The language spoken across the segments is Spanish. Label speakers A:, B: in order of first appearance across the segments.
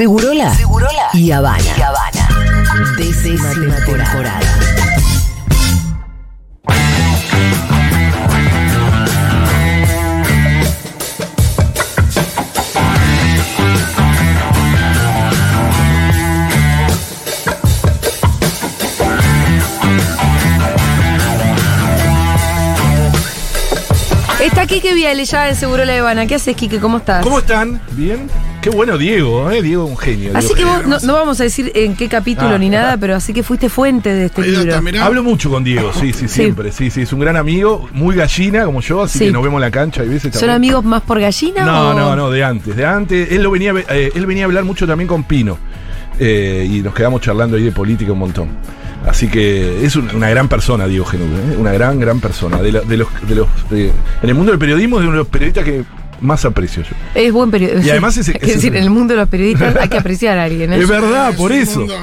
A: Segurola, Segurola y Habana. Y Habana. Décima temporada.
B: Está Kike Viale ya en Seguro La Habana. ¿Qué haces, Kike? ¿Cómo estás?
C: ¿Cómo están? ¿Bien? Qué bueno Diego, ¿eh? Diego un genio.
B: Así
C: Diego
B: que vos, no, no vamos a decir en qué capítulo
C: Ah.
B: ni nada, pero así que fuiste fuente de este libro.
C: Hablo mucho con Diego, sí, sí, siempre. Sí, sí, es un gran amigo, muy gallina como yo, así
B: Sí.
C: que nos vemos en la cancha y veces
B: ¿Son
C: también.
B: amigos más por gallina
C: No,
B: o...?
C: no, no, de antes, de antes. Él lo venía, eh, él venía a hablar mucho también con Pino. eh, y nos quedamos charlando ahí de política un montón. Así que es un- una gran persona, Diego Genú, ¿eh? una gran, gran persona. De, la- de los, de los, de- en el mundo del periodismo es de uno de los periodistas que más aprecio yo.
B: Es buen periodista.
C: Y además ese-
B: Es
C: ese-
B: decir, en el mundo de los periodistas hay que apreciar a alguien. ¿eh?
C: Es verdad,
D: Es
C: por eso.
D: mundo.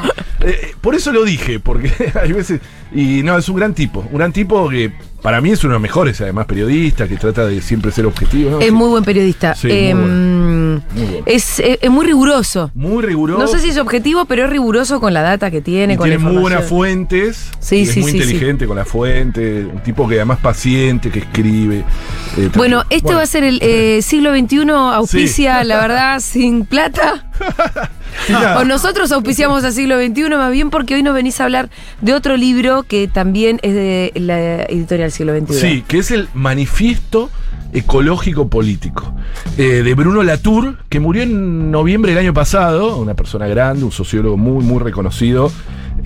C: Eh, por eso lo dije, porque hay veces. Y no, es un gran tipo. Un gran tipo que para mí es uno de los mejores, además, periodista, que trata de siempre ser objetivo. ¿no?
B: Es muy buen periodista.
C: Sí, muy
B: Eh,
C: Muy bueno.
B: es, es- es muy riguroso.
C: Muy riguroso.
B: No sé si es objetivo, pero es riguroso con la data que tiene,
C: y
B: con
C: tiene
B: la
C: muy buenas fuentes.
B: Sí, sí,
C: es muy inteligente con la fuente. Un tipo que además paciente, que escribe. eh,
B: Bueno, este
C: Bueno,
B: va a ser el eh, siglo XXI, auspicia, la verdad, sin plata. O nosotros auspiciamos a siglo XXI, más bien porque hoy nos venís a hablar de otro libro que también es de la editorial siglo XXI.
C: Sí, que es el Manifiesto Ecológico Político eh, de Bruno Latour, que murió en noviembre del año pasado, una persona grande, un sociólogo muy, muy reconocido.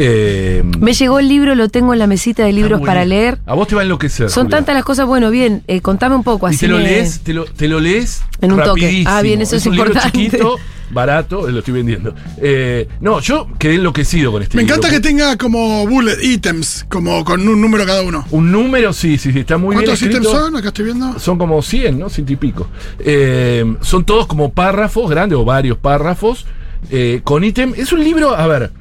C: Eh,
B: Me llegó el libro, lo tengo en la mesita de libros
C: muy
B: para
C: bien.
B: leer.
C: A vos te va a enloquecer.
B: Son
C: Julia.
B: tantas las cosas, bueno, bien, eh, contame un poco
C: Y
B: así.
C: te lo
B: me-
C: lees, te lo, te lo lees
B: En un toque. Ah, bien, eso es
C: un libro
B: importante.
C: chiquito, barato, eh, lo estoy vendiendo. Eh, no, yo quedé enloquecido con este
D: Me
C: libro.
D: encanta que tenga como bullet items, como con un número cada uno.
C: Un número, sí, sí, sí, está muy bien
D: ¿Cuántos ítems son? Acá estoy viendo.
C: Son como 100, ¿no? Ciento y pico. Eh, son todos como párrafos, grandes o varios párrafos, eh, con ítem. Es un libro, a ver,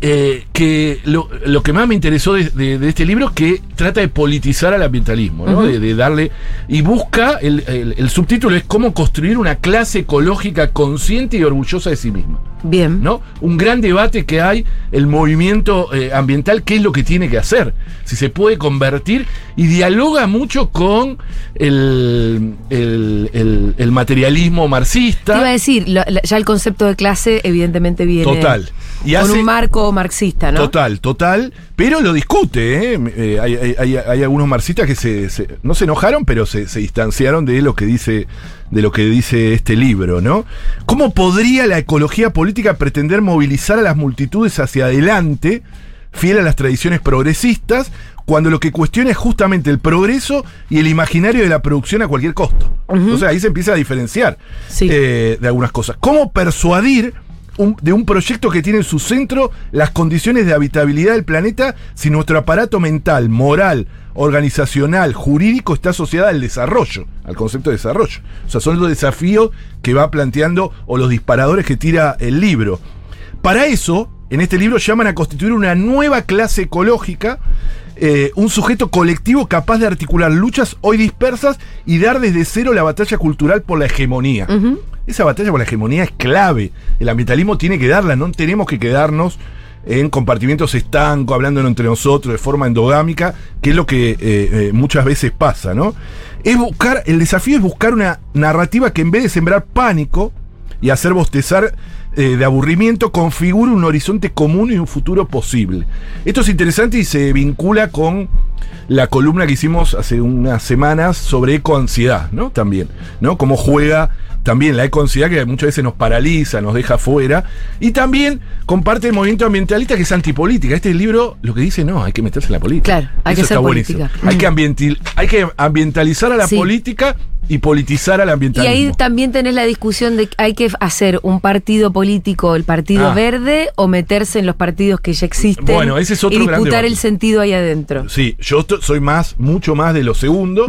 C: eh, que lo, lo que más me interesó de, de- de este libro es que trata de politizar al ambientalismo, ¿no? de, de darle. Y busca, el, el- el subtítulo es cómo construir una clase ecológica consciente y orgullosa de sí misma.
B: Bien.
C: ¿no? Un gran debate que hay, el movimiento eh, ambiental, qué es lo que tiene que hacer, si se puede convertir, y dialoga mucho con el, el- el- materialismo
B: Te iba a
C: marxista.
B: decir, lo- ya el concepto de clase evidentemente viene
C: Total. Y
B: con
C: hace-
B: un marco marxista, ¿no?
C: Total, total, pero lo discute, ¿eh? Eh, hay, hay- algunos marxistas que se, se- no se enojaron, pero se, se distanciaron de lo que dice de lo que dice este libro, ¿no? ¿Cómo podría la ecología política pretender movilizar a las multitudes hacia adelante, fiel a las tradiciones progresistas, cuando lo que cuestiona es justamente el progreso y el imaginario de la producción a cualquier costo? O sea, ahí se empieza a diferenciar
B: Sí.
C: eh, de algunas cosas. ¿Cómo persuadir de un proyecto que tiene en su centro las condiciones de habitabilidad del planeta si nuestro aparato mental, moral, organizacional, jurídico está asociado al desarrollo, al concepto de desarrollo? O sea, son los desafíos que va planteando o los disparadores que tira el libro. Para eso, en este libro llaman a constituir una nueva clase ecológica, eh, un sujeto colectivo capaz de articular luchas hoy dispersas y dar desde cero la batalla cultural por la hegemonía. Esa batalla por la hegemonía es clave. El ambientalismo tiene que darla, no tenemos que quedarnos en compartimientos estancos, hablándonos entre nosotros de forma endogámica, que es lo que eh, eh, muchas veces pasa, ¿no? Es buscar, el desafío es buscar una narrativa que en vez de sembrar pánico y hacer bostezar eh, de aburrimiento, configure un horizonte común y un futuro posible. Esto es interesante y se vincula con la columna que hicimos hace unas semanas sobre ecoansiedad, ¿no? También, ¿no? Cómo juega también la ecoansiedad que muchas veces nos paraliza, nos deja fuera. Y también comparte el movimiento ambientalista que es antipolítica. Este libro lo que dice, no, hay que meterse en la política.
B: Claro, hay que
C: Eso
B: ser
C: está buenísimo.
B: política.
C: Hay que, ambientil- hay que ambientalizar a la
B: Sí.
C: política y politizar al
B: Y
C: ambientalismo.
B: ahí también tenés la discusión de que hay que hacer un partido político, el partido
C: Ah.
B: verde, o meterse en los partidos que ya existen.
C: Bueno, ese es otro
B: Y disputar el sentido ahí adentro.
C: Sí, yo soy más, mucho más de lo segundo,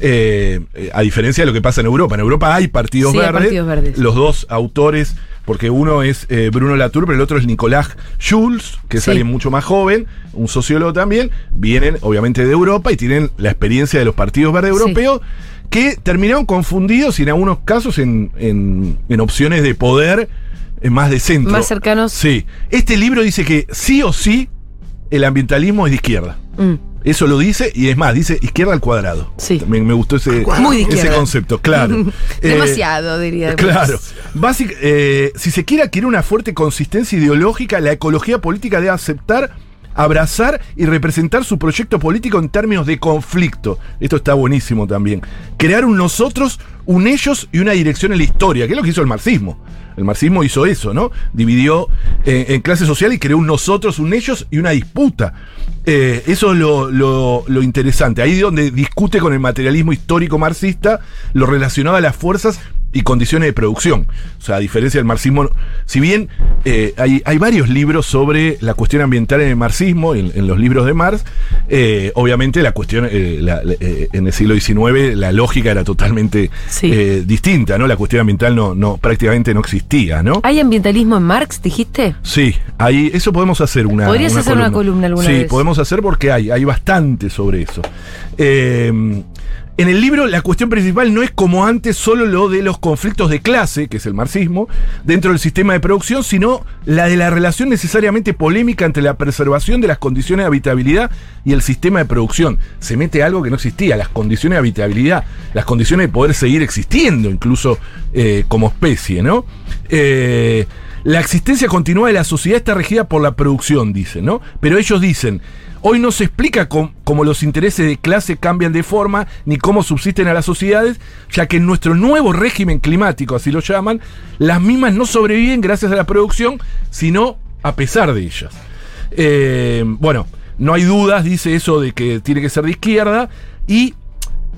C: eh, eh, a diferencia de lo que pasa en Europa. En Europa hay partidos,
B: Sí, hay
C: verdes,
B: partidos verdes.
C: Los dos autores, porque uno es eh, Bruno Latour, pero el otro es Nicolás Jules, que es
B: Sí.
C: alguien mucho más joven, un sociólogo también. Vienen, obviamente, de Europa y tienen la experiencia de los partidos verdes
B: Sí.
C: europeos. Que terminaron confundidos y en algunos casos en, en- en opciones de poder eh, más de centro.
B: Más cercanos.
C: Sí. Este libro dice que sí o sí el ambientalismo es de izquierda.
B: Mm.
C: Eso lo dice, y es más, dice izquierda al cuadrado.
B: Sí.
C: También me gustó ese,
B: Muy de
C: ese
B: izquierda.
C: concepto, claro. Eh,
B: Demasiado, diría.
C: Claro. Básic- eh, si se quiere adquirir una fuerte consistencia ideológica, la ecología política debe aceptar, abrazar y representar su proyecto político en términos de conflicto. Esto está buenísimo también. Crear un nosotros, un ellos y una dirección en la historia, que es lo que hizo el marxismo. El marxismo hizo eso, ¿no? Dividió eh, en clase social y creó un nosotros, un ellos y una disputa. Eh, eso es lo, lo- interesante. Ahí donde discute con el materialismo histórico marxista lo relacionado a las fuerzas y condiciones de producción. O sea, a diferencia del marxismo, si bien eh, hay, hay varios libros sobre la cuestión ambiental en el marxismo, en, en los libros de Marx, eh, obviamente la cuestión, eh, la- en el siglo XIX la lógica era totalmente
B: Sí.
C: distinta, ¿no? La cuestión ambiental no, no, prácticamente no existía, ¿no?
B: ¿Hay ambientalismo en Marx, dijiste?
C: Sí, ahí, eso podemos hacer una.
B: Podrías hacer una columna alguna
C: Sí,
B: vez.
C: podemos hacer porque hay, hay bastante sobre eso. En el libro, la cuestión principal no es como antes solo lo de los conflictos de clase, que es el marxismo, dentro del sistema de producción, sino la de la relación necesariamente polémica entre la preservación de las condiciones de habitabilidad y el sistema de producción. Se mete algo que no existía, las condiciones de habitabilidad, las condiciones de poder seguir existiendo, incluso eh, como especie, ¿no? Eh, la existencia continua de la sociedad está regida por la producción, dicen, ¿no? Pero ellos dicen, hoy no se explica cómo los intereses de clase cambian de forma, ni cómo subsisten a las sociedades, ya que en nuestro nuevo régimen climático, así lo llaman, las mismas no sobreviven gracias a la producción, sino a pesar de ellas. Eh, bueno, no hay dudas, dice eso de que tiene que ser de izquierda, y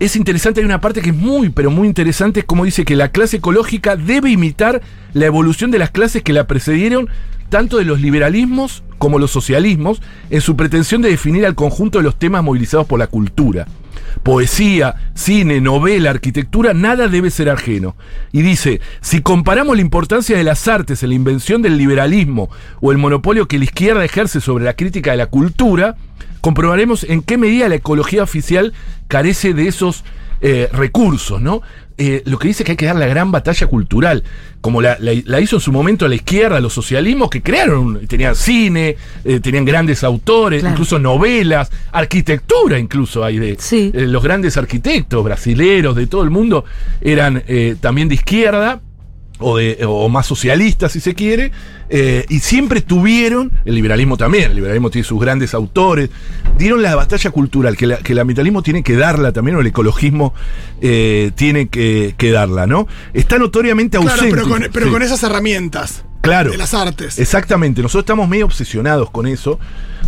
C: es interesante, hay una parte que es muy, pero muy interesante, es como dice que la clase ecológica debe imitar la evolución de las clases que la precedieron, tanto de los liberalismos como los socialismos, en su pretensión de definir al conjunto de los temas movilizados por la cultura. Poesía, cine, novela, arquitectura, nada debe ser ajeno. Y dice, si comparamos la importancia de las artes en la invención del liberalismo o el monopolio que la izquierda ejerce sobre la crítica de la cultura, comprobaremos en qué medida la ecología oficial carece de esos eh, recursos, ¿no? Eh, lo que dice que hay que dar la gran batalla cultural, como la, la- la hizo en su momento la izquierda, los socialismos, que crearon, tenían cine, eh, tenían grandes autores,
B: Claro.
C: incluso novelas, arquitectura incluso hay de
B: Sí.
C: eh, los grandes arquitectos brasileros de todo el mundo eran también de izquierda o, de, o más socialistas, si se quiere, eh, y siempre tuvieron, el liberalismo también, el liberalismo tiene sus grandes autores, dieron la batalla cultural, que, la- que el ambientalismo tiene que darla también, o el ecologismo eh, tiene que, que darla, ¿no? Está notoriamente
D: Claro,
C: ausente.
D: pero, con, pero
C: Sí.
D: con esas herramientas.
C: Claro.
D: De las artes.
C: Exactamente, nosotros estamos medio obsesionados con eso,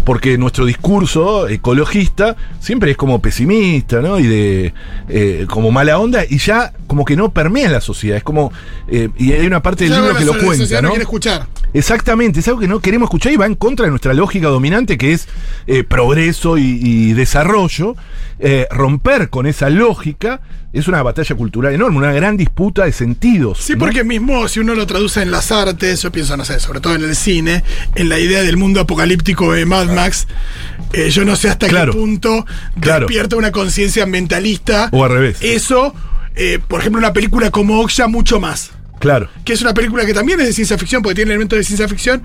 C: porque nuestro discurso ecologista siempre es como pesimista, ¿no? Y de eh, como mala onda, y ya como que no permea en la sociedad. Es como. eh, y hay una parte del libro que lo cuenta,
D: sociedad
C: ¿no?
D: no quiere escuchar.
C: Exactamente, es algo que no queremos escuchar y va en contra de nuestra lógica dominante que es eh, progreso y, y desarrollo. Eh, romper con esa lógica es una batalla cultural enorme, una gran disputa de sentidos.
D: Sí,
C: ¿no?
D: porque mismo si uno lo traduce en las artes, yo pienso, no sé, sobre todo en el cine, en la idea del mundo apocalíptico de Mad Max, eh, yo no sé hasta
C: Claro.
D: qué punto
C: Claro.
D: despierta una conciencia ambientalista.
C: O al revés.
D: Eso, eh, por ejemplo, una película como Oksha, mucho más.
C: Claro.
D: que es una película que también es de ciencia ficción, porque tiene elementos de ciencia ficción,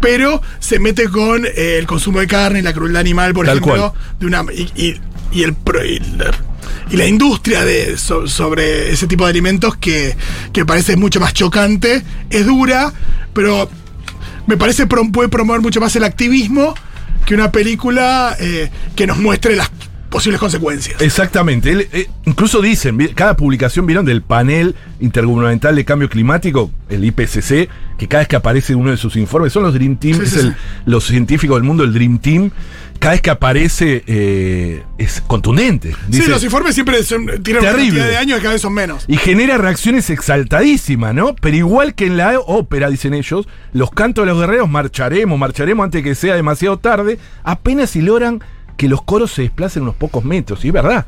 D: pero se mete con eh, el consumo de carne y la crueldad animal, por
C: Tal
D: ejemplo,
C: cual.
D: de una y, y- y el y la, y la industria de so- sobre ese tipo de alimentos que, que parece mucho más chocante, es dura, pero me parece prom- puede promover mucho más el activismo que una película eh, que nos muestre las posibles consecuencias.
C: Exactamente. Él, eh, incluso dicen, cada publicación vieron del panel intergubernamental de cambio climático, el IPCC, que cada vez que aparece uno de sus informes, son los Dream Team,
D: Sí,
C: es
D: sí,
C: el-
D: sí.
C: los científicos del mundo, el Dream Team, cada vez que aparece eh, es contundente.
D: sí, los informes siempre son, tienen una
C: Terrible.
D: cantidad de años y cada vez son menos.
C: y genera reacciones exaltadísimas, ¿no? Pero igual que en la ópera, dicen ellos, los cantos de los guerreros marcharemos, marcharemos antes que sea demasiado tarde, apenas si logran que los coros se desplacen unos pocos metros, y es verdad.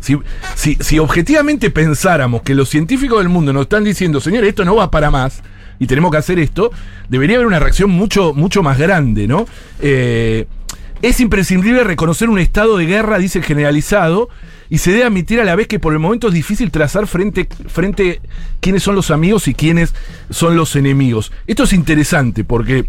C: Si, si, si objetivamente pensáramos que los científicos del mundo nos están diciendo, señor, esto no va para más, y tenemos que hacer esto, debería haber una reacción mucho, mucho más grande, ¿no? Eh, es imprescindible reconocer un estado de guerra, dice el generalizado, y se debe admitir a la vez que por el momento es difícil trazar frente, frente quiénes son los amigos y quiénes son los enemigos. Esto es interesante porque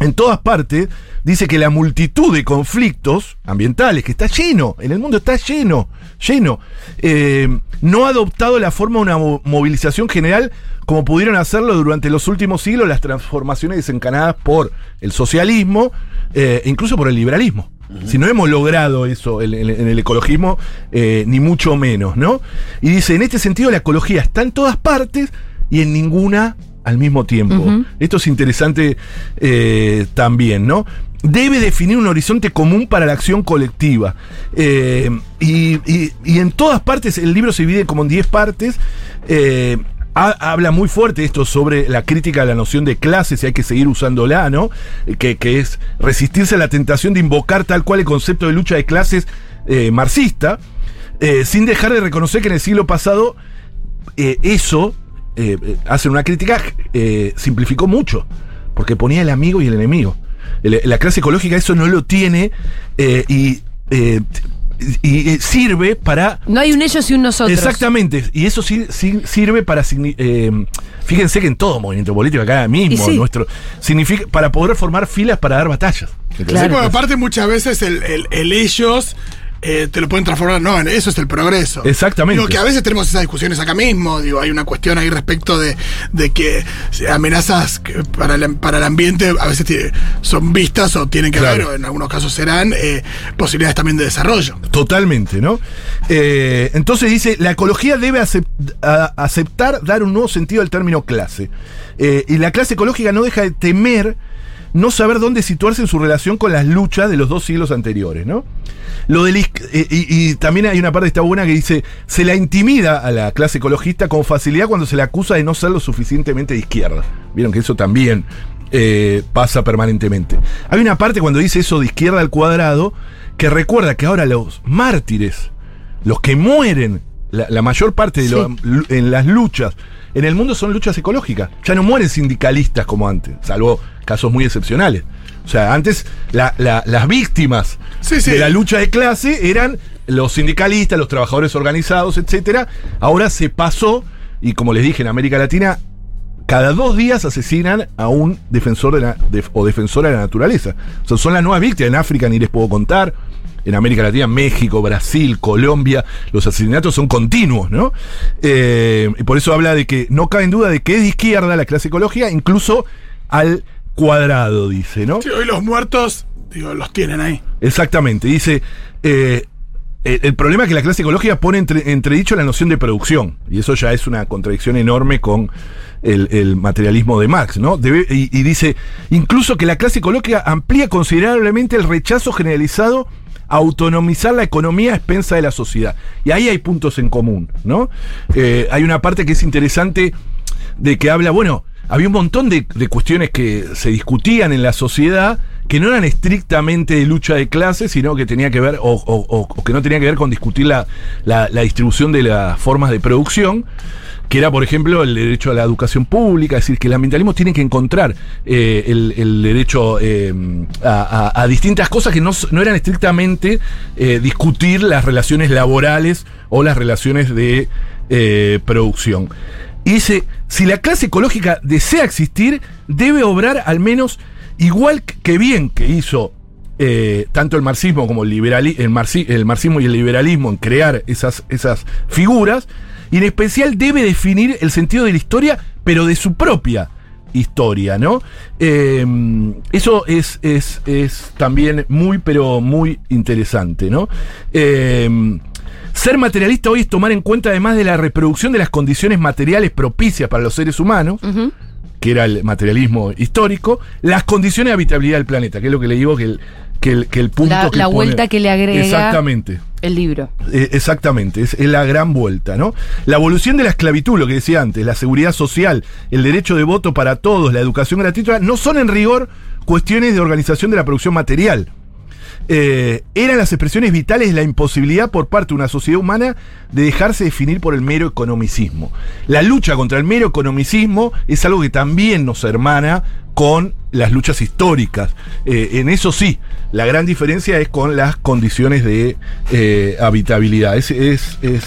C: en todas partes dice que la multitud de conflictos ambientales, que está lleno, en el mundo está lleno, lleno, eh, no ha adoptado la forma de una mo- movilización general como pudieron hacerlo durante los últimos siglos las transformaciones desencanadas por el socialismo, eh, incluso por el liberalismo. Si no hemos logrado eso en, en- en el ecologismo, eh, ni mucho menos, ¿no? Y dice, en este sentido la ecología está en todas partes y en ninguna al mismo tiempo. Esto es interesante eh, también, ¿no? Debe definir un horizonte común para la acción colectiva. Eh, y, y- y en todas partes, el libro se divide como en 10 partes. eh, ha- habla muy fuerte esto sobre la crítica a la noción de clases y hay que seguir usándola, ¿no? Que, que es resistirse a la tentación de invocar tal cual el concepto de lucha de clases marxista, sin dejar de reconocer que en el siglo pasado eso, eh, eh, hace una crítica, eh, simplificó mucho, porque ponía el amigo y el enemigo. El- la clase ecológica eso no lo tiene eh, y, eh, y, eh, sirve para...
B: No hay un ellos y un nosotros.
C: Exactamente, y eso sí, sí sirve para... eh, fíjense que en todo movimiento político, acá mismo,
B: sí.
C: nuestro, significa para poder formar filas para dar batallas.
B: Claro.
D: Sí, porque aparte muchas veces el, el- el ellos eh, te lo pueden transformar, no, eso es el progreso.
C: Exactamente.
D: Digo que a veces tenemos esas discusiones acá mismo, digo, hay una cuestión ahí respecto de, de que amenazas que para el, para el ambiente a veces tiene- son vistas o tienen que
C: Claro.
D: ver, o en algunos casos serán eh, posibilidades también de desarrollo.
C: Totalmente, ¿no? Eh, entonces dice, la ecología debe acep- aceptar dar un nuevo sentido al término clase. Y la clase ecológica no deja de temer no saber dónde situarse en su relación con las luchas de los dos siglos anteriores, ¿no? Lo del eh, y, y también hay una parte que está buena que dice, se la intimida a la clase ecologista con facilidad cuando se le acusa de no ser lo suficientemente de izquierda. Vieron que eso también eh, pasa permanentemente. Hay una parte cuando dice eso de izquierda al cuadrado que recuerda que ahora los mártires, los que mueren, la, la mayor parte de en las luchas en el mundo son luchas ecológicas. Ya no mueren sindicalistas como antes, salvo casos muy excepcionales. O sea, antes la- la- las víctimas
D: Sí, sí.
C: de la lucha de clase eran los sindicalistas, los trabajadores organizados, etcétera. Ahora se pasó, y como les dije, en América Latina, cada dos días asesinan a un defensor de la, de- o defensora de la naturaleza. O sea, son las nuevas víctimas. En África ni les puedo contar. En América Latina, México, Brasil, Colombia, los asesinatos son continuos, ¿no? Eh, y por eso habla de que no cabe en duda de que es de izquierda la clase ecológica, incluso al cuadrado, dice, ¿no?
D: Sí, hoy los muertos, digo, los tienen ahí.
C: Exactamente. Dice, eh, el, el problema es que la clase ecológica pone entre, entredicho la noción de producción. Y eso ya es una contradicción enorme con el, el materialismo de Marx, ¿no? Debe- y, y dice, incluso que la clase ecológica amplía considerablemente el rechazo generalizado autonomizar la economía a expensa de la sociedad. Y ahí hay puntos en común, ¿no? Eh, hay una parte que es interesante de que habla, bueno, había un montón de, cuestiones que se discutían en la sociedad que no eran estrictamente de lucha de clases, sino que tenía que ver, o, que no tenía que ver con discutir la- la distribución de las formas de producción, que era, por ejemplo, el derecho a la educación pública, es decir, que el ambientalismo tiene que encontrar eh, el, derecho eh, a, distintas cosas que no, eran estrictamente eh, discutir las relaciones laborales o las relaciones de producción. Y dice, si la clase ecológica desea existir, debe obrar al menos igual que bien que hizo tanto el marxismo como el, liberali- el marxismo y el liberalismo en crear esas, esas figuras, y en especial debe definir el sentido de la historia, pero de su propia historia, ¿no? Eh, eso es, es, es también muy, pero muy interesante, ¿no? Eh, ser materialista hoy es tomar en cuenta, además de la reproducción de las condiciones materiales propicias para los seres humanos, que era el materialismo histórico, las condiciones de habitabilidad del planeta, que es lo que le digo que el, que el, que el punto
B: La-
C: que
B: la vuelta que le agrega-
C: Exactamente.
B: El libro.
C: Eh, exactamente, es, es la gran vuelta, ¿no? La evolución de la esclavitud, lo que decía antes, la seguridad social, el derecho de voto para todos, la educación gratuita, no son en rigor cuestiones de organización de la producción material. Eh, eran las expresiones vitales de la imposibilidad por parte de una sociedad humana de dejarse definir por el mero economicismo. La lucha contra el mero economicismo es algo que también nos hermana con las luchas históricas. Eh, en eso sí, la gran diferencia es con las condiciones de eh, habitabilidad. Es, es, es,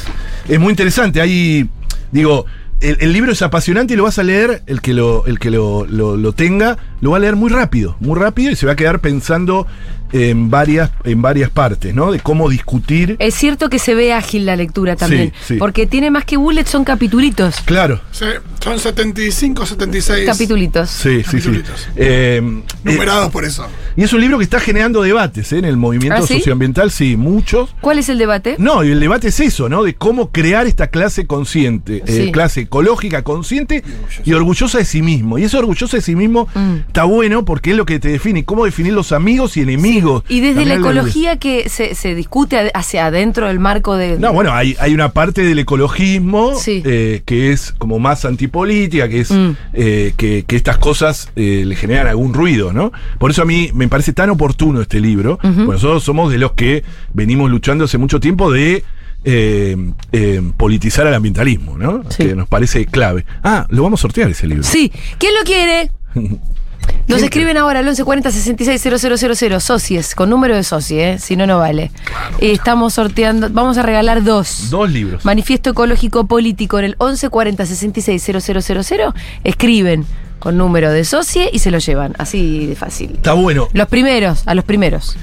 C: es muy interesante. Hay, digo, el, libro es apasionante y lo vas a leer, el que lo, el que lo- lo tenga, lo va a leer muy rápido, muy rápido y se va a quedar pensando en varias, en varias partes, ¿no? De cómo discutir.
B: Es cierto que se ve ágil la lectura también.
C: Sí, sí.
B: Porque tiene más que bullets, son capitulitos.
C: Claro.
D: Sí, son 75, 76.
B: Capitulitos.
C: Sí, sí, sí.
D: Capitulitos.
C: Eh, eh,
D: Numerados por eso.
C: y es un libro que está generando debates ¿eh? en el movimiento
B: ¿Ah, sí?
C: socioambiental, sí, muchos.
B: ¿Cuál es el debate?
C: No, y el debate es eso, ¿no? De cómo crear esta clase consciente, eh, clase ecológica consciente y orgullosa de sí mismo. Y eso orgullosa de sí mismo
B: Mm.
C: está bueno porque es lo que te define, cómo definir los amigos y enemigos.
B: Y desde la
C: de-
B: ecología que se, se discute hacia adentro del marco de.
C: No, bueno, hay, hay una parte del ecologismo
B: Sí.
C: eh, que es como más antipolítica, que es
B: Mm.
C: eh, que, que estas cosas eh, le generan algún ruido, ¿no? Por eso a mí me parece tan oportuno este libro. Porque nosotros somos de los que venimos luchando hace mucho tiempo de eh, eh, politizar al ambientalismo, ¿no?
B: Sí.
C: Que nos parece clave. Ah, lo vamos a sortear ese libro.
B: Sí. ¿Quién lo quiere? Nos escriben ahora al 1140 660000 socies, con número de socie, ¿eh? si no, no vale. Y estamos sorteando, vamos a regalar dos.
C: Dos libros.
B: Manifiesto Ecológico Político en el 1140 660000 escriben con número de socie y se lo llevan, así de fácil.
C: Está bueno.
B: Los primeros, a los primeros.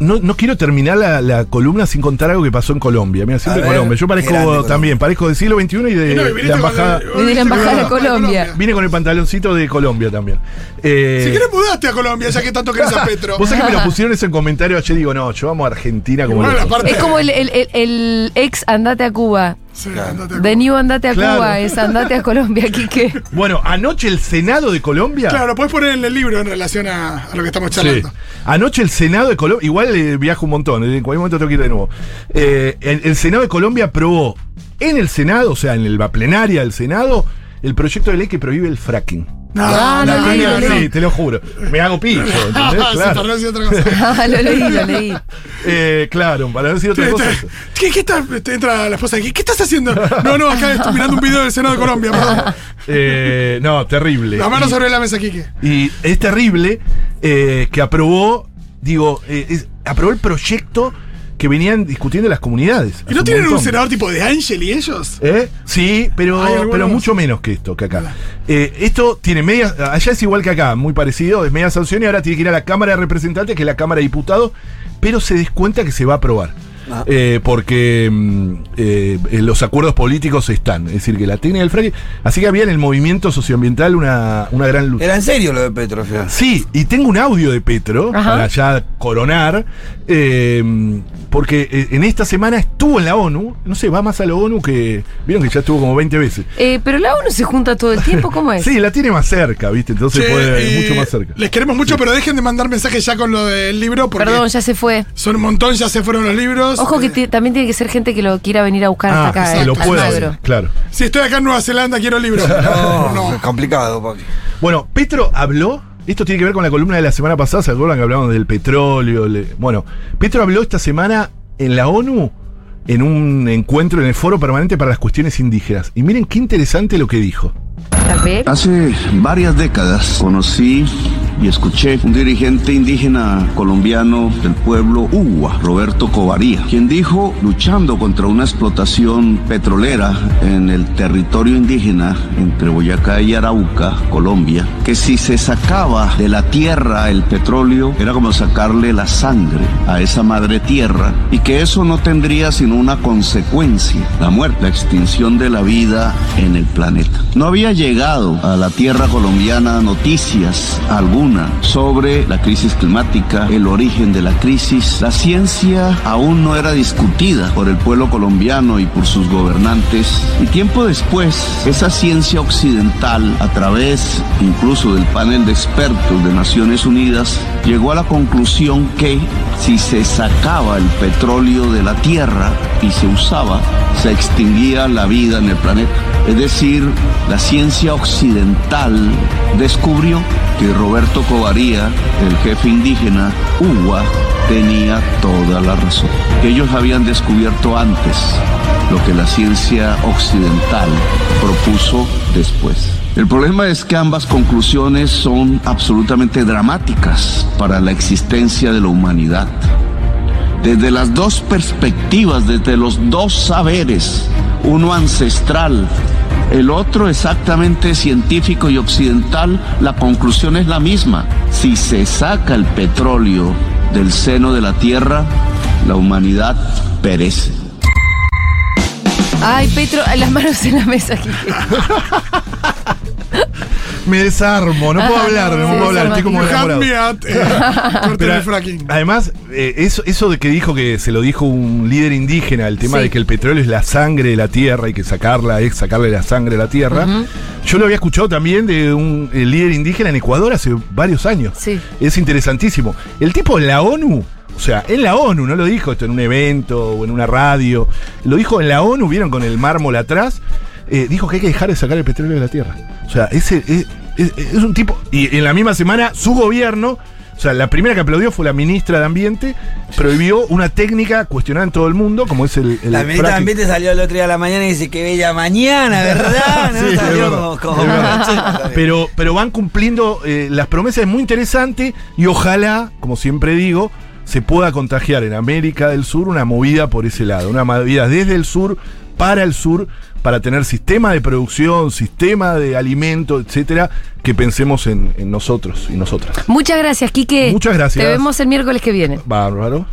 C: No, no quiero terminar la, la columna sin contar algo que pasó en Colombia. Mira, siempre
E: ver,
C: Colombia. Yo parezco
E: grande Colombia.
C: también, parezco del siglo XXI y de
D: no,
C: la embajada.
D: con-
B: de la embajada de Colombia.
C: Vine con el pantaloncito de Colombia también. Eh,
D: Si querés mudaste a Colombia, ya que tanto querés a Petro.
C: Vos sabés que me lo pusieron ese comentario ayer digo, no, yo vamos a Argentina como
B: Es como el, el- el- el ex andate a Cuba.
D: Sí, andate a
B: andate a
C: Claro.
B: Cuba es andate a Colombia, Quique.
C: Bueno, anoche el Senado de Colombia.
D: Claro, lo podés poner en el libro en relación a, a lo que estamos
C: Sí.
D: charlando.
C: Anoche el Senado de Colombia, igual eh, viajo un montón, eh, en cualquier momento tengo que ir de nuevo. Eh, el, el Senado de Colombia aprobó en el Senado, o sea, en el- la plenaria del Senado, el proyecto de ley que prohíbe el fracking.
D: No,
B: Ah,
C: La
B: leí, lo
C: así,
B: leí.
C: te lo juro. Me hago pillo, ¿entendés?
D: Sí,
C: Claro.
D: para no decir otra cosa.
B: Ah, lo leí, lo leí.
C: Eh, claro, para no decir otra cosa.
D: ¿Qué, qué estás? Te entra la esposa aquí. ¿Qué estás haciendo? No, no, acá estoy mirando un video del Senado de Colombia. perdón.
C: Eh, no, terrible.
D: Las manos
C: Y-
D: sobre la mesa, Kike.
C: Y es terrible eh, que aprobó, digo, eh, es- aprobó el proyecto que venían discutiendo las comunidades.
D: ¿Y no tienen un senador tipo de Ángel y ellos?
C: ¿Eh? Sí, pero, pero mucho menos que esto, que acá. Eh, esto tiene media. Allá es igual que acá, muy parecido, es media sanción y ahora tiene que ir a la Cámara de Representantes, que es la Cámara de Diputados, pero se descuenta que se va a aprobar.
E: Ah.
C: Eh, porque mm, eh, eh, los acuerdos políticos están. Es decir, que la técnica del fracking. Así que había en el movimiento socioambiental una, una gran lucha.
E: Era en serio lo de Petro.
C: Sí, y tengo un audio de Petro
B: Ajá.
C: para ya coronar, eh, porque en esta semana estuvo en la ONU, no sé, va más a la ONU que, vieron que ya estuvo como 20 veces.
B: Eh, pero la ONU se junta todo el tiempo, ¿cómo es?
C: Sí, la tiene más cerca, ¿viste? Entonces
D: Che,
C: puede, mucho más cerca.
D: Les queremos mucho, pero dejen de mandar mensajes ya con lo del libro. Porque
B: Perdón, ya se fue.
D: Son un montón, ya se fueron los libros.
B: Ojo que
D: Eh,
B: también tiene que ser gente que lo quiera venir a buscar hasta acá,
C: Ah, que
B: eh,
C: lo
B: al
C: pueda claro.
D: Si estoy acá en Nueva Zelanda, quiero libros.
E: No,
D: no.
E: es complicado, papi.
C: Bueno, Petro habló, esto tiene que ver con la columna de la semana pasada, ¿se acuerdan que hablamos del petróleo? Le- bueno, Petro habló esta semana en la ONU en un encuentro en el Foro Permanente para las Cuestiones Indígenas. Y miren qué interesante lo que dijo.
F: Hace varias décadas conocí y escuché un dirigente indígena colombiano del pueblo Uwa, Roberto Covaría, quien dijo, luchando contra una explotación petrolera en el territorio indígena entre Boyacá y Arauca, Colombia, que si se sacaba de la tierra el petróleo era como sacarle la sangre a esa madre tierra y que eso no tendría sino una consecuencia, la muerte, la extinción de la vida en el planeta. No había llegado a la tierra colombiana noticias alguna sobre la crisis climática, el origen de la crisis. La ciencia aún no era discutida por el pueblo colombiano y por sus gobernantes. Y tiempo después, esa ciencia occidental, a través incluso del panel de expertos de Naciones Unidas, llegó a la conclusión que si se sacaba el petróleo de la tierra y se usaba, se extinguía la vida en el planeta. Es decir, la ciencia occidental descubrió que Roberto Covaría, el jefe indígena Uwa, tenía toda la razón. Ellos habían descubierto antes lo que la ciencia occidental propuso después. El problema es que ambas conclusiones son absolutamente dramáticas para la existencia de la humanidad. Desde las dos perspectivas, desde los dos saberes, uno ancestral, el otro exactamente científico y occidental, la conclusión es la misma. Si se saca el petróleo del seno de la Tierra, la humanidad perece.
B: Ay, Petro, las manos en la mesa, Quique.
C: Me desarmo, no puedo hablar, no puedo hablar, estoy como enamorado. Pero, además, eh, eso, eso de que dijo que se lo dijo un líder indígena, el tema
B: Sí.
C: de que el petróleo es la sangre de la tierra, hay que sacarla, es sacarle la sangre de la tierra. Yo lo había escuchado también de un eh, líder indígena en Ecuador hace varios años.
B: Sí.
C: Es interesantísimo. El tipo en la ONU, o sea, en la ONU, no lo dijo esto en un evento o en una radio, lo dijo en la ONU, vieron con el mármol atrás, eh, dijo que hay que dejar de sacar el petróleo de la tierra. O sea, ese es, es- es un tipo. Y en la misma semana, su gobierno. O sea, la primera que aplaudió fue la ministra de Ambiente, prohibió una técnica cuestionada en todo el mundo, como es el. el
E: La ministra de. Ambiente salió el otro día a la mañana y dice que bella mañana, ¿verdad? ¿No?
C: Sí,
E: Salió como-.
C: Pero, pero van cumpliendo eh, las promesas, es muy interesante y ojalá, como siempre digo, se pueda contagiar en América del Sur una movida por ese lado, una movida desde el sur para el sur, para tener sistema de producción, sistema de alimento, etcétera, que pensemos en, en nosotros y nosotras.
B: Muchas gracias, Quique.
C: Muchas gracias.
B: Te vemos el miércoles que viene.
C: Bárbaro.